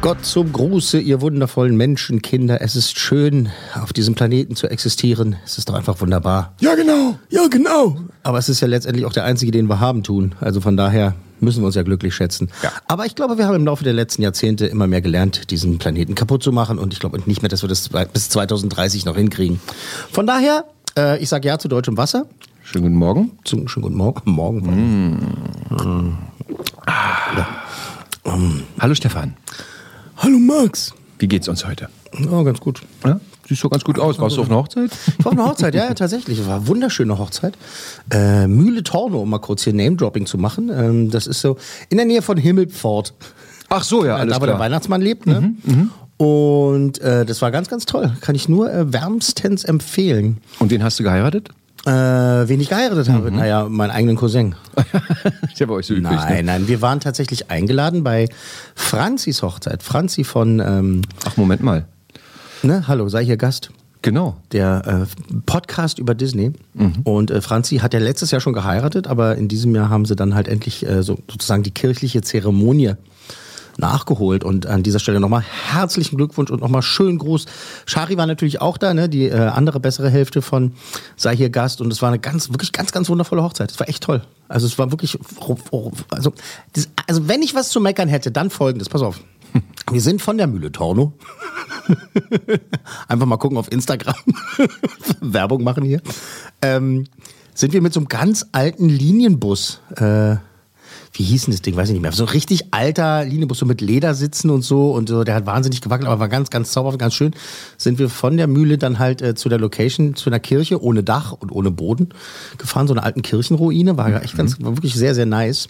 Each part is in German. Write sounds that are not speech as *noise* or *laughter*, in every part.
Gott zum Gruße, ihr wundervollen Menschenkinder. Es ist schön, auf diesem Planeten zu existieren. Es ist doch einfach wunderbar. Ja, genau. Ja, genau. Aber es ist ja letztendlich auch der einzige, den wir haben tun. Also von daher müssen wir uns ja glücklich schätzen. Aber ich glaube, wir haben im Laufe der letzten Jahrzehnte immer mehr gelernt, diesen Planeten kaputt zu machen. Und ich glaube nicht mehr, dass wir das bis 2030 noch hinkriegen. Von daher, äh, ich sage ja zu deutschem Wasser. Schönen guten Morgen. Zum, schönen guten Morgen. Morgen. Hallo Stefan. Hallo Max. Wie geht's uns heute? Oh, ganz gut. Ja? Siehst du ganz gut aus. Warst du auf einer Hochzeit? Ich war auf einer Hochzeit, ja, ja, tatsächlich. Es war eine wunderschöne Hochzeit. Äh, Mühle Torno, um mal kurz hier Name-Dropping zu machen. Ähm, das ist so in der Nähe von Himmelpfort. Ach so, ja, alles da, wo der klar. Mhm, Weihnachtsmann lebt. Ne? Und äh, das war ganz, ganz toll. Kann ich nur äh, wärmstens empfehlen. Und wen hast du geheiratet? Äh, wen ich geheiratet Mhm. habe? Naja, meinen eigenen Cousin. *laughs* Ist ja bei euch so üblich. Nein, Ne? nein, wir waren tatsächlich eingeladen bei Franzis Hochzeit. Franzi von, ähm, Ach, Moment mal. ne, hallo, sei hier Gast. Genau. der äh, Podcast über Disney. Mhm. Und äh, Franzi hat ja letztes Jahr schon geheiratet, aber in diesem Jahr haben sie dann halt endlich äh, so, sozusagen die kirchliche Zeremonie nachgeholt. Und an dieser Stelle nochmal herzlichen Glückwunsch und nochmal schönen Gruß. Shari war natürlich auch da, ne? die äh, andere bessere Hälfte von Sei hier Gast. Und es war eine ganz, wirklich ganz, ganz wundervolle Hochzeit. Es war echt toll. Also es war wirklich, also, das, also wenn ich was zu meckern hätte, dann folgendes, pass auf. *laughs* Wir sind von der Mühle Torno. *laughs* Einfach mal gucken auf Instagram. *laughs* Werbung machen hier. Ähm, sind wir mit so einem ganz alten Linienbus, äh, wie hieß denn das Ding, weiß ich nicht mehr, so ein richtig alter Linienbus, so mit Ledersitzen und so und so, der hat wahnsinnig gewackelt, aber war ganz, ganz zauberhaft, ganz schön, sind wir von der Mühle dann halt äh, zu der Location, zu einer Kirche ohne Dach und ohne Boden gefahren, so eine alten Kirchenruine, war ja echt ganz, war wirklich sehr, sehr nice.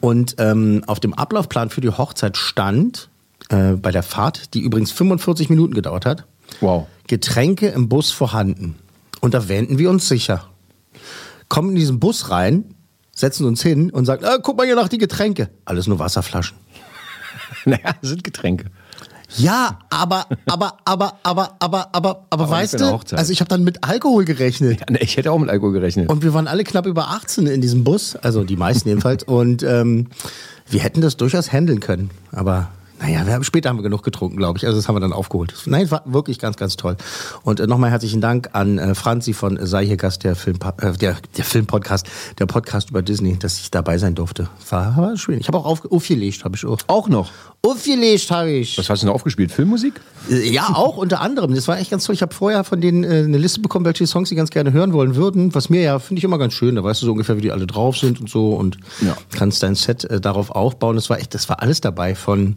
Und ähm, auf dem Ablaufplan für die Hochzeit stand äh, bei der Fahrt, die übrigens 45 Minuten gedauert hat, Wow. Getränke im Bus vorhanden. Und da wähnten wir uns sicher. Kommen in diesen Bus rein, setzen uns hin und sagen, äh, guck mal hier nach die Getränke. Alles nur Wasserflaschen. *laughs* Naja, das sind Getränke. Ja, aber, aber, aber, aber, aber, aber, aber, weißt du, also ich habe dann mit Alkohol gerechnet. Ja, ne, Ich hätte auch mit Alkohol gerechnet. Und wir waren alle knapp über 18 in diesem Bus, also die meisten jedenfalls. Und ähm, wir hätten das durchaus handeln können. Aber naja, wir haben, später haben wir genug getrunken, glaube ich. Also das haben wir dann aufgeholt. Nein, es war wirklich ganz, ganz toll. Und äh, nochmal herzlichen Dank an äh, Franzi von Sei hier Gast, der, Film, äh, der, der Filmpodcast, der Podcast über Disney, dass ich dabei sein durfte. War, war schön. Ich habe auch auf, aufgelegt, habe ich auch. auch noch. Aufgelegt habe ich. Was hast du denn aufgespielt? Filmmusik? Äh, Ja, auch unter anderem. Das war echt ganz toll. Ich habe vorher von denen äh, eine Liste bekommen, welche Songs sie ganz gerne hören wollen würden. Was mir ja, finde ich immer ganz schön. Da weißt du so ungefähr, wie die alle drauf sind und so und Ja. kannst dein Set äh, darauf aufbauen. Das war echt, das war alles dabei von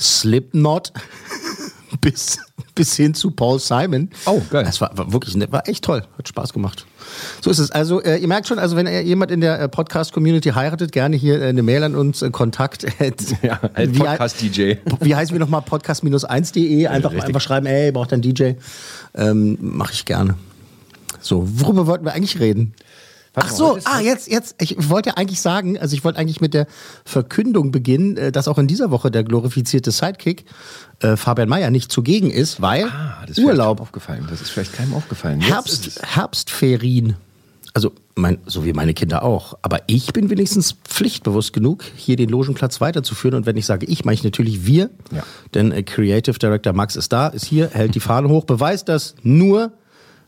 Slipknot *laughs* bis, bis hin zu Paul Simon. Oh, geil. Das war, war wirklich, war echt toll. Hat Spaß gemacht. So ist es. Also, äh, ihr merkt schon, also wenn äh, jemand in der äh, Podcast-Community heiratet, gerne hier äh, eine Mail an uns, äh, Kontakt. *laughs* Ja, als Podcast-DJ. wie heißen wir nochmal? Podcast-1.de. Einfach, einfach schreiben, ey, braucht ein DJ. Ähm, Mache ich gerne. So, worüber wollten wir eigentlich reden? Ach so, ah, jetzt, jetzt, ich wollte eigentlich sagen, also ich wollte eigentlich mit der Verkündung beginnen, äh, dass auch in dieser Woche der glorifizierte Sidekick äh, Fabian Mayer nicht zugegen ist, weil Ah, das ist Urlaub, aufgefallen. Das ist vielleicht keinem aufgefallen. Jetzt Herbst. Herbstferien. Also, mein, so wie meine Kinder auch. Aber ich bin wenigstens pflichtbewusst genug, hier den Logenplatz weiterzuführen. Und wenn ich sage ich, meine ich natürlich wir. Ja. Denn äh, Creative Director Max ist da, ist hier, hält die Fahne hoch, beweist das nur,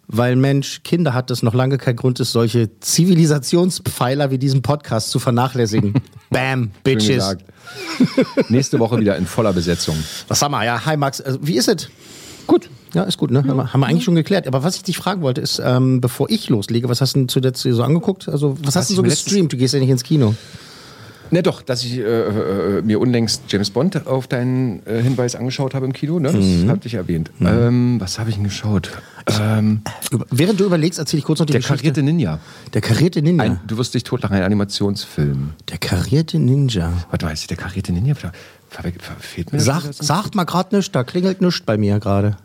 weil Mensch Kinder hat, das noch lange kein Grund ist, solche Zivilisationspfeiler wie diesen Podcast zu vernachlässigen. *laughs* Bam, Bitches. Nächste Woche wieder in voller Besetzung. Was haben wir? Ja, hi Max. Also, wie ist es? Gut. Ja, ist gut, ne? Haben wir- Haben wir eigentlich schon geklärt. Aber was ich dich fragen wollte, ist, ähm, bevor ich loslege, was hast du denn zuletzt so angeguckt? Also, was hast du so gestreamt? Du gehst ja nicht ins Kino. Ne, doch, dass ich äh, äh, mir unlängst James Bond auf deinen äh, Hinweis angeschaut habe im Kino, ne? das Mhm. hatte ich erwähnt. Ähm, was habe ich denn geschaut? Ähm, Während du überlegst, erzähle ich kurz noch die der Geschichte. karierte Ninja. Der karierte Ninja. Ein, du wirst dich totlachen, ein Animationsfilm. der karierte Ninja. Warte mal, ist der karierte Ninja? Ver, ver, ver, fehlt mir das Sag, jetzt? sagt mal gerade nichts, da klingelt nichts bei mir gerade.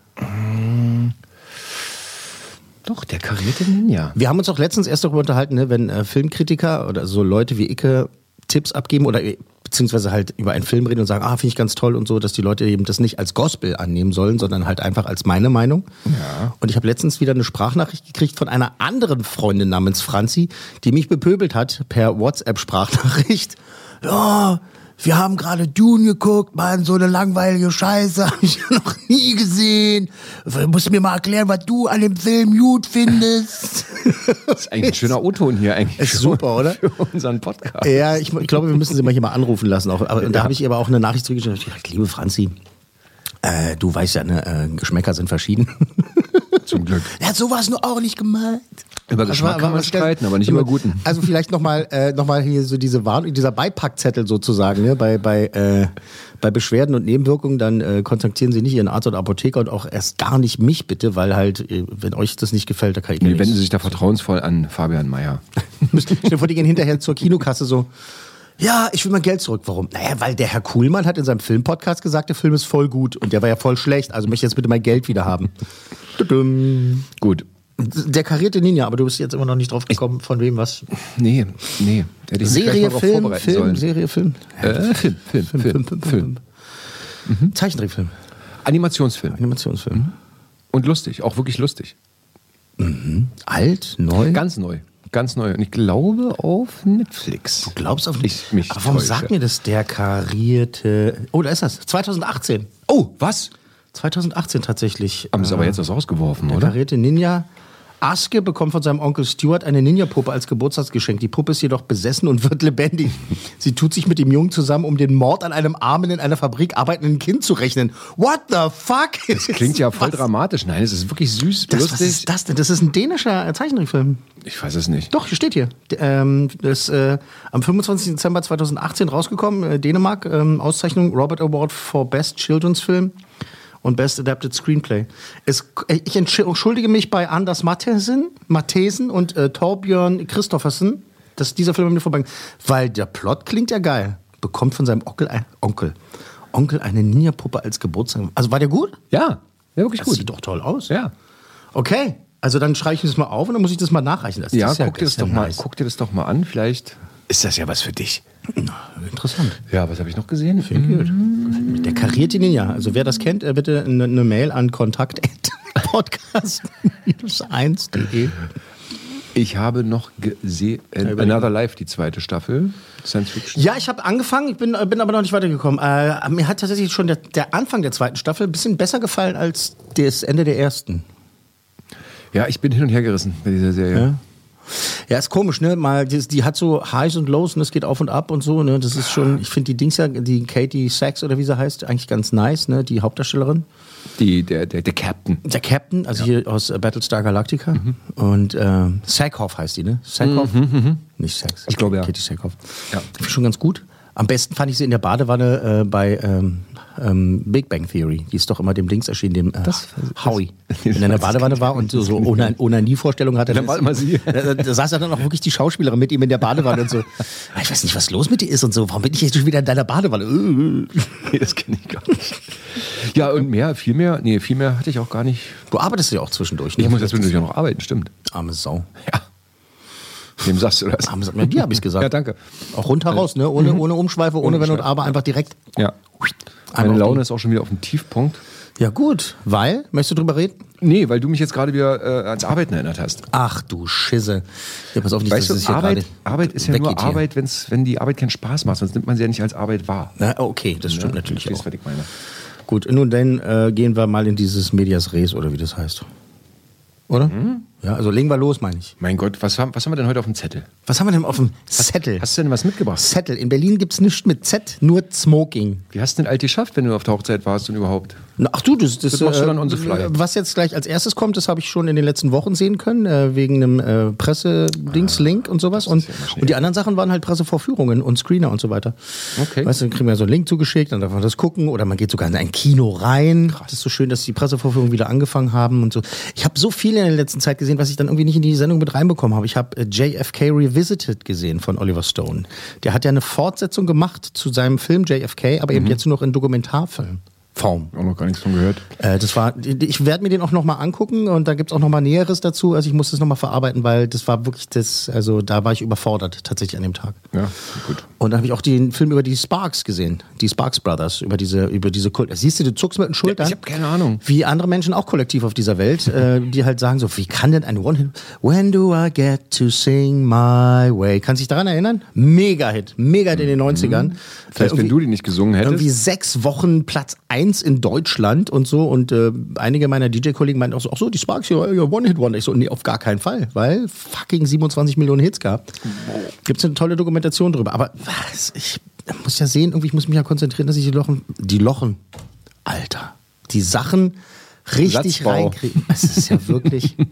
Doch, der karierte Ninja. Wir haben uns auch letztens erst darüber unterhalten, ne, wenn äh, Filmkritiker oder so Leute wie Icke Tipps abgeben oder äh, beziehungsweise halt über einen Film reden und sagen, ah, finde ich ganz toll und so, dass die Leute eben das nicht als Gospel annehmen sollen, sondern halt einfach als meine Meinung. Ja. Und ich habe letztens wieder eine Sprachnachricht gekriegt von einer anderen Freundin namens Franzi, die mich bepöbelt hat per WhatsApp-Sprachnachricht. Ja, wir haben gerade Dune geguckt, Mann, so eine langweilige Scheiße, *laughs* habe ich noch nie gesehen. Du musst mir mal erklären, was du an dem Film gut findest. *laughs* Das ist eigentlich ein schöner O-Ton hier eigentlich. Ist super, oder? *laughs* Für unseren Podcast. Ja, ich, ich glaube, wir müssen sie mal hier mal anrufen lassen. Auch. Aber da habe ich aber auch eine Nachricht zurückgeschickt. Ich dachte, liebe Franzi, äh, du weißt ja, ne, äh, Geschmäcker sind verschieden. Zum Glück. Er hat sowas nur auch nicht gemeint. Über Geschmack kann man streiten, aber nicht über guten. Also vielleicht nochmal äh, noch mal hier so diese Warnung, dieser Beipackzettel sozusagen, ne? bei, bei, äh, bei Beschwerden und Nebenwirkungen, dann äh, kontaktieren Sie nicht Ihren Arzt oder Apotheker und auch erst gar nicht mich bitte, weil halt, äh, wenn euch das nicht gefällt, da kann ich Nee, nichts. wenden Sie sich da vertrauensvoll an Fabian Meyer. *laughs* Stell vor, die gehen hinterher zur Kinokasse so. Ja, ich will mein Geld zurück. Warum? Naja, weil der Herr Kuhlmann hat in seinem Filmpodcast gesagt, der Film ist voll gut und der war ja voll schlecht, also möchte ich jetzt bitte mein Geld wieder haben. Tudum. Gut. Der karierte Ninja, aber du bist jetzt immer noch nicht drauf gekommen, von wem was? Nee, nee. Serie, Film, Film. Serie, Film. Äh, Film, Film, Film, Film, Film. Zeichentrickfilm, Animationsfilm. Animationsfilm. Und lustig, auch wirklich lustig. Alt, neu. Ganz neu. Ganz neu. Und ich glaube auf Netflix. du glaubst auf Ich mich Aber warum täusche. sagt mir das der karierte? Oh, da ist das. 2018. Oh, was? 2018 tatsächlich. Haben sie aber Äh, jetzt was rausgeworfen, Der oder? karierte Ninja. Aske bekommt von seinem Onkel Stuart eine Ninja-Puppe als Geburtstagsgeschenk. Die Puppe ist jedoch besessen und wird lebendig. Sie tut sich mit dem Jungen zusammen, um den Mord an einem armen, in einer Fabrik arbeitenden Kind zu rechnen. What the fuck? Das klingt ja voll Was- dramatisch. Nein, es ist wirklich süß, Das, was ist das denn? Das ist ein dänischer äh, Zeichentrickfilm. Ich weiß es nicht. Doch, hier steht hier. Ähm, das ist äh, am 25. Dezember 2018 rausgekommen. Äh, Dänemark. Ähm, Auszeichnung Robert Award for Best Children's Film und Best Adapted Screenplay. Es, äh, ich entschuldige mich bei Anders Mathesen, Mathesen und äh, Torbjörn Christoffersen, dass dieser Film an mir vorbei weil der Plot klingt ja geil. Bekommt von seinem Onkel, ein, Onkel, Onkel eine Ninja-Puppe als Geburtstag. Also war der gut? Ja, ja wirklich Das gut. sieht doch toll aus. Ja. Okay, also dann schreibe ich das mal auf und dann muss ich das mal nachreichen lassen. Ja, ist guck, dir das ja doch mal, nice. guck dir das doch mal an. Vielleicht ist das ja was für dich. Interessant. Ja, was habe ich noch gesehen? Gut. Der karierte Ninja. Also wer das kennt, äh, bitte eine, eine Mail an kontakt.podcast-1.de. *laughs* Ich habe noch gesehen Another Life, die zweite Staffel. Science Fiction. Ja, ich habe angefangen, ich bin, äh, bin aber noch nicht weitergekommen. Äh, mir hat tatsächlich schon der, der Anfang der zweiten Staffel ein bisschen besser gefallen als das Ende der ersten. Ja, ich bin hin und her gerissen bei dieser Serie. Ja. Ja, ist komisch, ne? Mal, die, die hat so Highs und Lows und es geht auf und ab und so, ne? Das ist schon, ich finde die Dings ja, die Katie Sachs oder wie sie heißt, eigentlich ganz nice, ne? Die Hauptdarstellerin. Die, der, der, der Captain. Der Captain, also hier aus Battlestar Galactica. Und äh, Sackhoff heißt die, ne? Sackhoff? Nicht Sax. Ich glaube, ja. Katie Sackhoff. Ja. Schon ganz gut. Am besten fand ich sie in der Badewanne äh, bei ähm, ähm, Big Bang Theory. Die ist doch immer dem Dings erschienen, dem äh, Howie. Wenn *laughs* er in der Badewanne war und so, so *laughs* ohne, ohne nie Vorstellung hatte. Dann war immer sie. *laughs* Da, da saß ja dann auch wirklich die Schauspielerin mit ihm in der Badewanne und so. Ich weiß nicht, was los mit dir ist und so. Warum bin ich jetzt schon wieder in deiner Badewanne? Äh, das kenne ich gar nicht. Ja, und mehr, viel mehr, nee, viel mehr hatte ich auch gar nicht. Du arbeitest ja auch zwischendurch. ne? Ich muss jetzt natürlich auch noch arbeiten, stimmt. Arme Sau. Ja. Wem sagst du das? Arme Sau. Ja, dir habe ich gesagt. Ja, danke. Auch rundheraus, ne? Ohne, ohne Umschweife, ohne Wenn und Aber, einfach direkt. Ja. Einmal Meine Laune ist auch schon wieder auf dem Tiefpunkt. Ja, gut. Weil, möchtest du drüber reden? Nee, weil du mich jetzt gerade wieder äh, ans Arbeiten erinnert hast. Ach du Schisse. Ja, pass auf, nicht, Weißt dass du, Arbeit, Arbeit ist ja nur hier. Arbeit, wenn's, wenn die Arbeit keinen Spaß macht, sonst nimmt man sie ja nicht als Arbeit wahr. Na, okay, das stimmt natürlich Verstehst, auch. was ich meine. Gut, nun dann äh, gehen wir mal in dieses Medias Res oder wie das heißt. Oder? Mhm. Ja, also legen wir los, meine ich. Mein Gott, was haben, was haben wir denn heute auf dem Zettel? Was haben wir denn auf dem Zettel? Hast du denn was mitgebracht? Zettel. In Berlin gibt es nichts mit Z, nur Smoking. Wie hast du denn alt geschafft, wenn du auf der Hochzeit warst und überhaupt? Ach du, das, das, Das machst du dann on the fly. was jetzt gleich als erstes kommt, das habe ich schon in den letzten Wochen sehen können, äh, wegen einem äh, Pressedings-Link und sowas. Und, und die anderen Sachen waren halt Pressevorführungen und Screener und so weiter. Okay. Weißt du, dann kriegen wir so einen Link zugeschickt, dann darf man das gucken oder man geht sogar in ein Kino rein. Das ist so schön, dass die Pressevorführungen wieder angefangen haben und so. Ich habe so viel in der letzten Zeit gesehen, was ich dann irgendwie nicht in die Sendung mit reinbekommen habe. Ich habe äh, JFK Revisited gesehen von Oliver Stone. Der hat ja eine Fortsetzung gemacht zu seinem Film JFK, aber Mhm. eben jetzt nur noch in Dokumentarfilm. Form. Auch noch gar nichts von gehört. Äh, das war, ich werde mir den auch nochmal angucken und da gibt's auch nochmal Näheres dazu. Also ich muss das nochmal verarbeiten, weil das war wirklich das, also da war ich überfordert tatsächlich an dem Tag. Ja, gut. Und dann habe ich auch den Film über die Sparks gesehen, die Sparks Brothers, über diese, über diese Kult. Siehst du, du zuckst mit den Schultern. ich hab keine Ahnung. Wie andere Menschen auch kollektiv auf dieser Welt, äh, die halt sagen so, wie kann denn ein One-Hit, When do I get to sing my way? Kannst du dich daran erinnern? Mega-Hit, Mega-Hit in den 90ern. Vielleicht, wenn du die nicht gesungen hättest. Irgendwie sechs Wochen Platz eins in Deutschland und so. Und äh, einige meiner DJ-Kollegen meinten auch so, ach so, die Sparks hier, ja, One-Hit-Wonder. Ich so, nee, auf gar keinen Fall, weil fucking 27 Millionen Hits gab. Gibt's eine tolle Dokumentation drüber. Aber ich muss ja sehen, irgendwie, ich muss mich ja konzentrieren, dass ich die Lochen, die Lochen, Alter, die Sachen richtig Satzbau. reinkriege. Es ist ja wirklich... *laughs*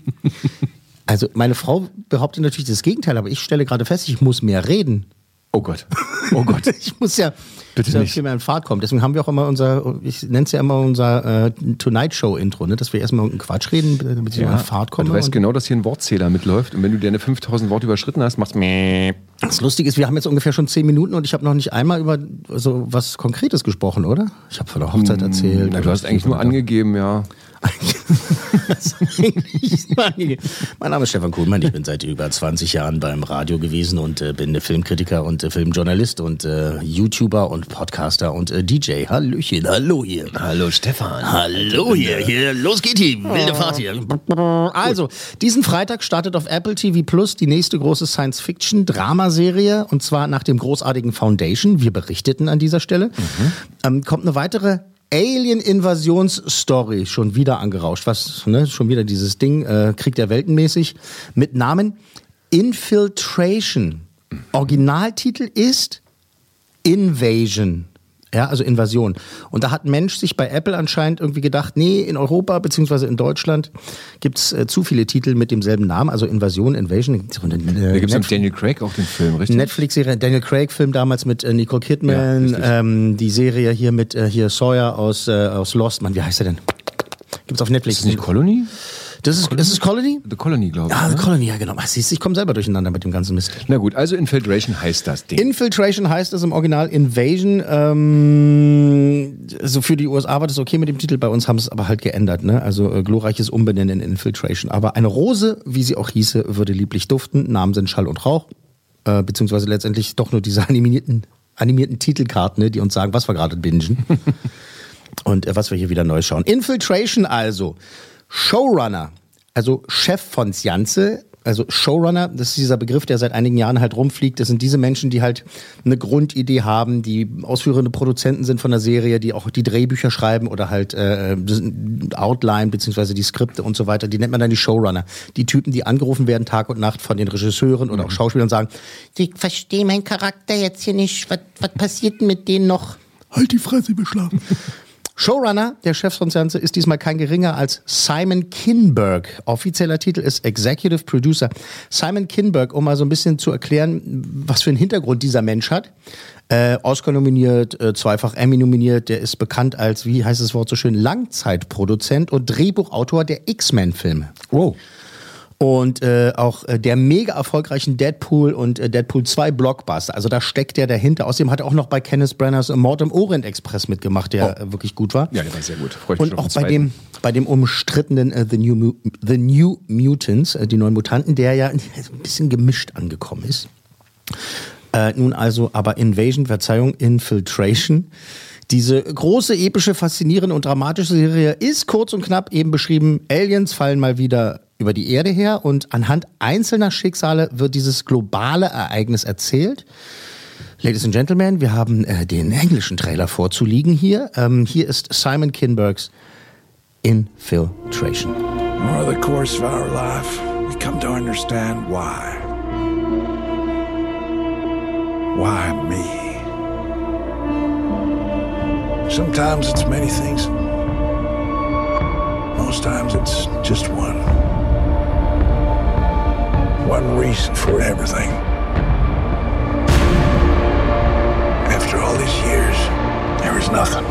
Also meine Frau behauptet natürlich das Gegenteil, aber ich stelle gerade fest, ich muss mehr reden. Oh Gott. Oh Gott. *laughs* Ich muss ja, Bitte ja nicht. viel mehr in Fahrt kommen. Deswegen haben wir auch immer unser, ich nenne es ja immer unser äh, Tonight Show Intro, ne? dass wir erstmal irgendeinen Quatsch reden, damit ich in Fahrt komme. du weißt genau, dass hier ein Wortzähler mitläuft und wenn du deine 5000 Worte überschritten hast, machst du Das Lustige ist, wir haben jetzt ungefähr schon zehn Minuten und ich habe noch nicht einmal über so was Konkretes gesprochen, oder? Ich habe von der Hochzeit erzählt. Hm, Na, du hast eigentlich nur angegeben, ja. *laughs* Mein Name ist Stefan Kuhlmann, ich bin seit über 20 Jahren beim Radio gewesen und äh, bin Filmkritiker und äh, Filmjournalist und äh, YouTuber und Podcaster und äh, DJ. Hallöchen, hallo hier. Hallo Stefan. Hallo hier, hier, los geht die wilde Fahrt hier. Also, diesen Freitag startet auf Apple TV Plus die nächste große Science-Fiction-Dramaserie und zwar nach dem großartigen Foundation. Wir berichteten an dieser Stelle. Ähm, kommt eine weitere Alien-Invasions-Story schon wieder angerauscht. Was, ne, schon wieder dieses Ding, äh, Krieg der Welten mäßig, mit Namen Infiltration. Originaltitel ist Invasion. Ja, also Invasion. Und da hat ein Mensch sich bei Apple anscheinend irgendwie gedacht, nee, in Europa beziehungsweise in Deutschland gibt's äh, zu viele Titel mit demselben Namen, also Invasion, Invasion. Da gibt es Daniel Craig auch den Film, richtig? Netflix-Serie, Daniel Craig-Film damals mit äh, Nicole Ja, Kidman, richtig. ähm, die Serie hier mit äh, hier Sawyer aus, äh, aus Lost, Mann, wie heißt er denn? Gibt's auf Netflix. Ist das nicht Colony? Das ist, ist es Colony? The Colony, glaube ich. Ah, ne? The Colony, ja genau. Ach, siehst ich komme selber durcheinander mit dem ganzen Mist. Na gut, also Infiltration heißt das Ding. Infiltration heißt es im Original Invasion. Ähm, so für die USA war das okay mit dem Titel, bei uns haben sie es aber halt geändert. Ne? Also äh, glorreiches Umbenennen in Infiltration. Aber eine Rose, wie sie auch hieße, würde lieblich duften. Namen sind Schall und Rauch. Äh, beziehungsweise letztendlich doch nur diese *laughs* animierten, animierten Titelkarten, ne, die uns sagen, was wir gerade bingen. *laughs* und äh, was wir hier wieder neu schauen. Infiltration also. Showrunner, also Chef von Sjanze, also Showrunner, das ist dieser Begriff, der seit einigen Jahren halt rumfliegt. Das sind diese Menschen, die halt eine Grundidee haben, die ausführende Produzenten sind von der Serie, die auch die Drehbücher schreiben oder halt äh, Outline beziehungsweise die Skripte und so weiter. Die nennt man dann die Showrunner. Die Typen, die angerufen werden Tag und Nacht von den Regisseuren oder auch Schauspielern und sagen, ich verstehe meinen Charakter jetzt hier nicht. Was, was passiert denn mit denen noch? Halt die Fresse, beschlagen. *laughs* Showrunner der Sansa ist diesmal kein geringer als Simon Kinberg. Offizieller Titel ist Executive Producer. Simon Kinberg, um mal so ein bisschen zu erklären, was für einen Hintergrund dieser Mensch hat. Äh, Oscar nominiert, äh, zweifach Emmy nominiert. Der ist bekannt als, wie heißt das Wort so schön, Langzeitproduzent und Drehbuchautor der X-Men-Filme. Wow. Und äh, auch äh, der mega erfolgreichen Deadpool und äh, Deadpool 2 Blockbuster. Also da steckt der dahinter. Außerdem hat er auch noch bei Kenneth Branaghs Mord im Orient Express mitgemacht, der äh, wirklich gut war. Ja, der war sehr gut. Freu ich mich Und auch bei dem, bei dem umstrittenen äh, The, New, The New Mutants, äh, die neuen Mutanten, der ja *laughs* ein bisschen gemischt angekommen ist. Äh, nun also aber Invasion, Verzeihung, Infiltration. Diese große, epische, faszinierende und dramatische Serie ist kurz und knapp eben beschrieben. Aliens fallen mal wieder über die Erde her und anhand einzelner Schicksale wird dieses globale Ereignis erzählt. Ladies and Gentlemen, wir haben äh, den englischen Trailer vorzuliegen hier. Ähm, hier ist Simon Kinbergs Infiltration. Over the course of our life, we come to understand why. Why me? Sometimes it's many things. Most times it's just one. One reason for everything. After all these years, there is nothing.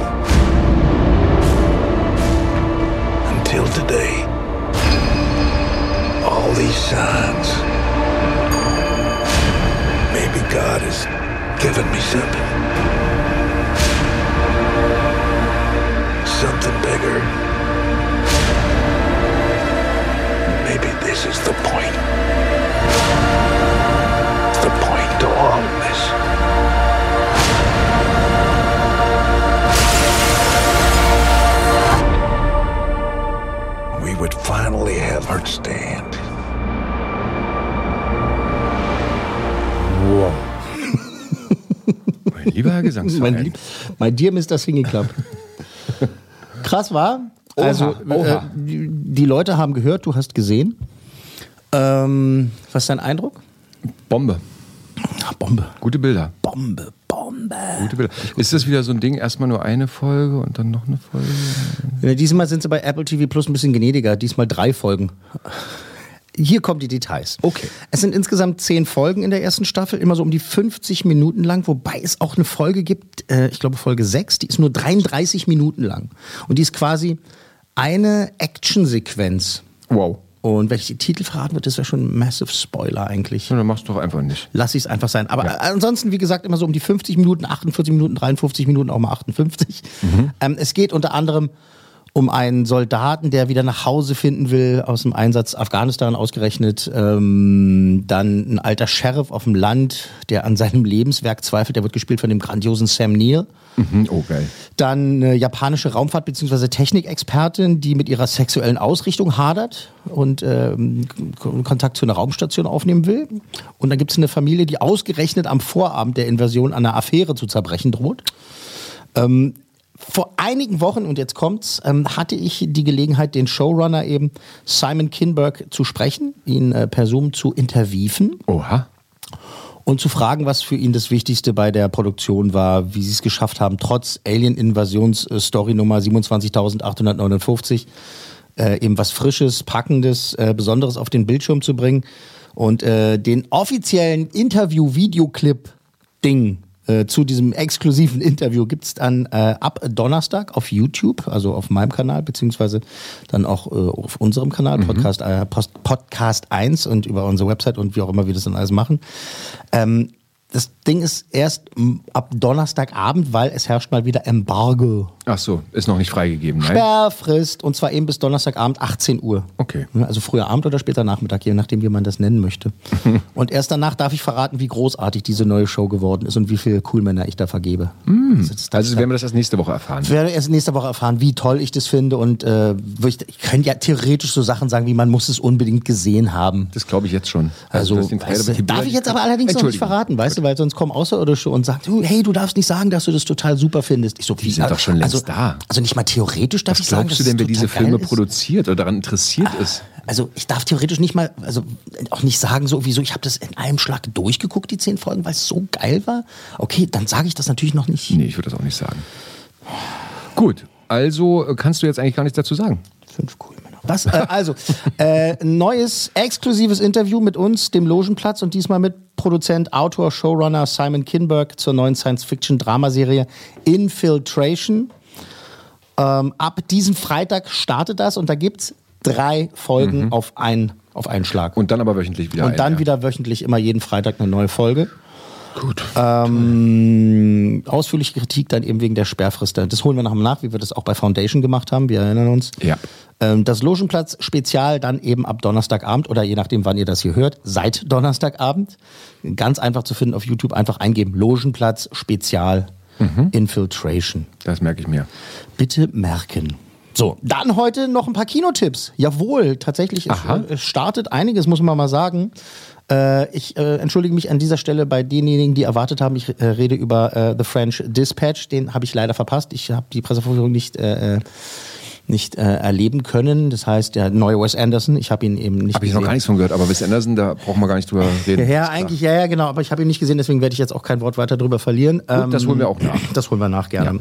Until today. All these signs. Maybe God has given me something. Something bigger. Maybe this is the point. Of this. We would finally have our stand. Mein lieber Herr Mein, Gesangsverein. Lieb, mein Dear Mr. Singing Club. *laughs* Krass war. Also, oha. Äh, die, die Leute haben gehört, du hast gesehen. Ähm, was ist dein Eindruck? Bombe. Bombe. Gute Bilder. Bombe, Bombe. Gute Bilder. Ist das wieder so ein Ding, erstmal nur eine Folge und dann noch eine Folge? Ja, diesmal sind sie bei Apple TV Plus ein bisschen gnädiger. Diesmal drei Folgen. Hier kommen die Details. Okay. Es sind insgesamt zehn Folgen in der ersten Staffel, immer so um die 50 Minuten lang, wobei es auch eine Folge gibt, äh, ich glaube Folge 6, die ist nur 33 Minuten lang. Und die ist quasi eine Actionsequenz. Wow. Und wenn ich die Titel verraten wird, das wäre schon ein massive Spoiler eigentlich. Ja, dann machst du doch einfach nicht. Lass ich es einfach sein. Aber ansonsten, wie gesagt, immer so um die 50 Minuten, 48 Minuten, 53 Minuten, auch mal 58. Ähm, es geht unter anderem um einen Soldaten, der wieder nach Hause finden will aus dem Einsatz Afghanistan ausgerechnet. Ähm, dann ein alter Sheriff auf dem Land, der an seinem Lebenswerk zweifelt. Der wird gespielt von dem grandiosen Sam Neill. Mhm. Oh, geil. Dann eine japanische Raumfahrt- bzw. Technikexpertin, die mit ihrer sexuellen Ausrichtung hadert und ähm, Kontakt zu einer Raumstation aufnehmen will. Und dann gibt es eine Familie, die ausgerechnet am Vorabend der Invasion an einer Affäre zu zerbrechen droht. Ähm, vor einigen Wochen, und jetzt kommt's, ähm, hatte ich die Gelegenheit, den Showrunner eben Simon Kinberg zu sprechen, ihn äh, per Zoom zu interviewen Oha. und zu fragen, was für ihn das Wichtigste bei der Produktion war, wie sie es geschafft haben, trotz Alien-Invasions-Story Nummer 27.859 äh, eben was Frisches, Packendes, äh, Besonderes auf den Bildschirm zu bringen und äh, den offiziellen Interview-Videoclip-Ding äh, zu diesem exklusiven Interview gibt's dann äh, ab Donnerstag auf YouTube, also auf meinem Kanal, beziehungsweise dann auch äh, auf unserem Kanal, Podcast, äh, Post, Podcast 1 und über unsere Website und wie auch immer wir das dann alles machen. Ähm, das Ding ist erst ab Donnerstagabend, weil es herrscht mal wieder Embargo. Ach so, ist noch nicht freigegeben, nein? Sperrfrist und zwar eben bis Donnerstagabend 18 Uhr. Okay. Ja, Also früher Abend oder später Nachmittag, je nachdem, wie man das nennen möchte. *laughs* und erst danach darf ich verraten, wie großartig diese neue Show geworden ist und wie viele Coolmänner ich da vergebe. Ist- das Also werden wir das erst nächste Woche erfahren. ich werde erst nächste Woche erfahren, wie toll ich das finde und äh, ich, ich könnte ja theoretisch so Sachen sagen, wie man muss es unbedingt gesehen haben. Das glaube ich jetzt schon. Also, du, darf ich jetzt aber allerdings noch nicht verraten, weißt du, weil sonst kommen Außerirdische und sagen, hey, du darfst nicht sagen, dass du das total super findest. Ich so, wie, sind doch schon längst also, da. Also nicht mal theoretisch darf Was ich sagen, glaubst du denn, wer diese Filme ist? produziert oder daran interessiert ist? Also ich darf theoretisch nicht mal, also auch nicht sagen so, wieso, ich habe das in einem Schlag durchgeguckt, die zehn Folgen, weil es so geil war. Okay, dann sage ich das natürlich noch nicht. Nee, ich würde das auch nicht sagen. Gut, also äh, kannst du jetzt eigentlich gar nichts dazu sagen. Fünf cool. Was? Äh, also, äh, ein neues, exklusives Interview mit uns, dem Logenplatz und diesmal mit Produzent, Autor, Showrunner Simon Kinberg zur neuen Science-Fiction-Dramaserie Infiltration. Ähm, ab diesem Freitag startet das und da gibt's drei Folgen auf, ein, auf einen Schlag. Und dann aber wöchentlich wieder Und dann ja. wieder wöchentlich immer jeden Freitag eine neue Folge. Gut. Ähm, ausführliche Kritik dann eben wegen der Sperrfrist. Das holen wir nachher nach, wie wir das auch bei Foundation gemacht haben. Wir erinnern uns. Ja. Ähm, das Logenplatz-Spezial dann eben ab Donnerstagabend oder je nachdem, wann ihr das hier hört, seit Donnerstagabend. Ganz einfach zu finden auf YouTube. Einfach eingeben. Logenplatz-Spezial Infiltration. Das merke ich mir. Bitte merken. So, dann heute noch ein paar Kinotipps. Jawohl, tatsächlich, es, Aha. äh, es startet einiges, muss man mal sagen. Äh, ich äh, entschuldige mich an dieser Stelle bei denjenigen, die erwartet haben, ich äh, rede über äh, The French Dispatch. Den habe ich leider verpasst. Ich habe die Pressevorführung nicht, äh, äh, nicht äh, erleben können. Das heißt, der neue Wes Anderson, ich habe ihn eben nicht Habe ich noch gesehen. gar nichts von gehört, aber Wes Anderson, da brauchen wir gar nicht drüber reden. Ja, ja, eigentlich, ja, ja, genau, aber ich habe ihn nicht gesehen, deswegen werde ich jetzt auch kein Wort weiter drüber verlieren. Ähm, das holen wir auch nach. Das holen wir nach, gerne.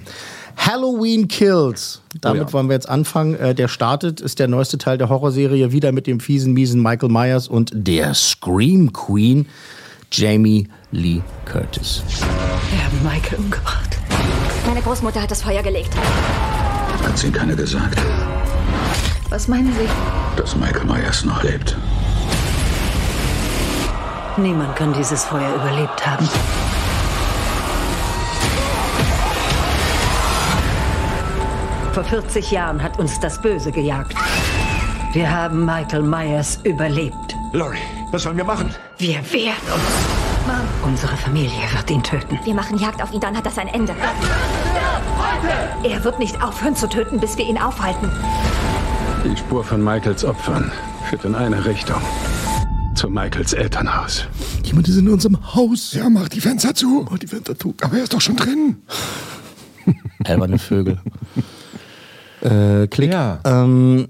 Halloween Kills. Damit Oh ja. wollen wir jetzt anfangen. Äh, der startet, ist der neueste Teil der Horrorserie, wieder mit dem fiesen, miesen Michael Myers und der Scream Queen, Jamie Lee Curtis. Wir haben Michael umgebracht. Meine Großmutter hat das Feuer gelegt. Hat Ihnen keiner gesagt, Was meinen Sie? dass Michael Myers noch lebt? Niemand kann dieses Feuer überlebt haben. Vor 40 Jahren hat uns das Böse gejagt. Wir haben Michael Myers überlebt. Laurie, was sollen wir machen? Wir wehren uns. Mom, unsere Familie wird ihn töten. Wir machen Jagd auf ihn, dann hat das ein Ende. Er wird nicht aufhören zu töten, bis wir ihn aufhalten. Die Spur von Michaels Opfern führt in eine Richtung. Zu Michaels Elternhaus. Jemand ist in unserem Haus. Ja, mach die Fenster zu. Mach die Fenster zu. Aber er ist doch schon drin. *laughs* Alberne Vögel. Äh, Klick. Ja. Ähm,